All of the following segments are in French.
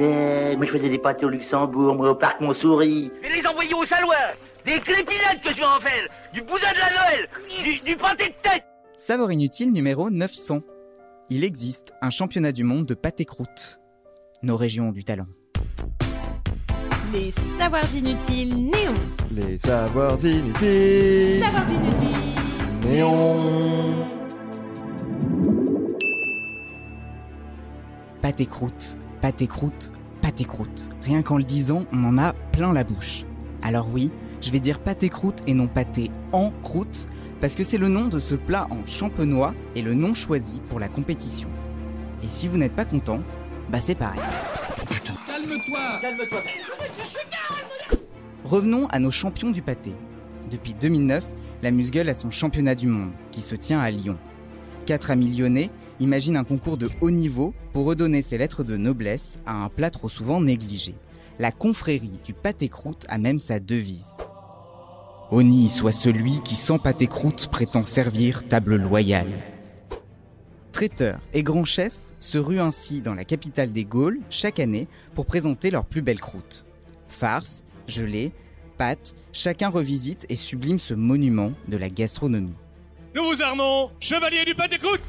Eh, moi, je faisais des pâtés au Luxembourg, moi, au parc Montsouris. Et les envoyer au saloir Des clépinettes que je vais en faire Du bousin de la Noël Du, du pâté de tête Savoir inutile numéro 900. Il existe un championnat du monde de pâté croûte. Nos régions ont du talent. Les savoirs inutiles néons. Les savoirs inutiles. Savoirs inutiles. Néon. Pâté croûte, pâté croûte, pâté croûte. Rien qu'en le disant, on en a plein la bouche. Alors oui, je vais dire pâté croûte et non pâté en croûte, parce que c'est le nom de ce plat en champenois et le nom choisi pour la compétition. Et si vous n'êtes pas content, bah c'est pareil. Calme-toi Revenons à nos champions du pâté. Depuis 2009, la Musgueule a son championnat du monde, qui se tient à Lyon. Quatre amis lyonnais imaginent un concours de haut niveau pour redonner ses lettres de noblesse à un plat trop souvent négligé. La confrérie du pâté croûte a même sa devise. Honni soit celui qui sans pâté croûte prétend servir table loyale. Traiteurs et grands chefs se ruent ainsi dans la capitale des Gaules chaque année pour présenter leurs plus belles croûtes. Farce, gelée, pâtes, chacun revisite et sublime ce monument de la gastronomie. Nous vous armons, chevalier du pâté croûte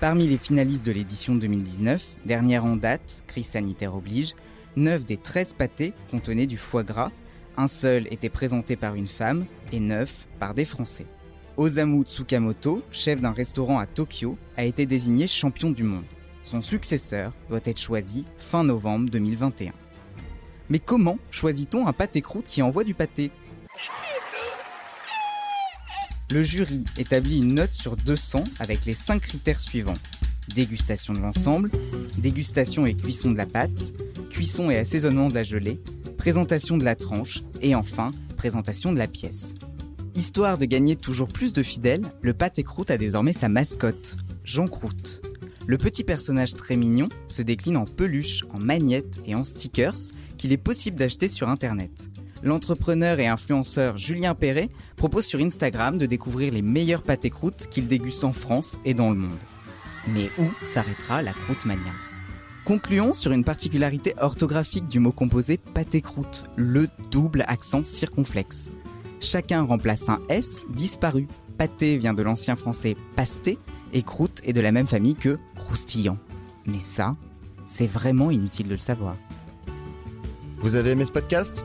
Parmi les finalistes de l'édition 2019, dernière en date, crise sanitaire oblige, 9 des 13 pâtés contenaient du foie gras, un seul était présenté par une femme et 9 par des Français. Osamu Tsukamoto, chef d'un restaurant à Tokyo, a été désigné champion du monde. Son successeur doit être choisi fin novembre 2021. Mais comment choisit-on un pâté croûte qui envoie du pâté? Le jury établit une note sur 200 avec les 5 critères suivants. Dégustation de l'ensemble, dégustation et cuisson de la pâte, cuisson et assaisonnement de la gelée, présentation de la tranche et enfin présentation de la pièce. Histoire de gagner toujours plus de fidèles, le pâté croûte a désormais sa mascotte, Jean Croûte. Le petit personnage très mignon se décline en peluche, en magnettes et en stickers qu'il est possible d'acheter sur internet. L'entrepreneur et influenceur Julien Perret propose sur Instagram de découvrir les meilleurs pâtés croûtes qu'il déguste en France et dans le monde. Mais où s'arrêtera la croûte mania? Concluons sur une particularité orthographique du mot composé pâté croûte, le double accent circonflexe. Chacun remplace un S disparu. Pâté vient de l'ancien français pasté et croûte est de la même famille que croustillant. Mais ça, c'est vraiment inutile de le savoir. Vous avez aimé ce podcast?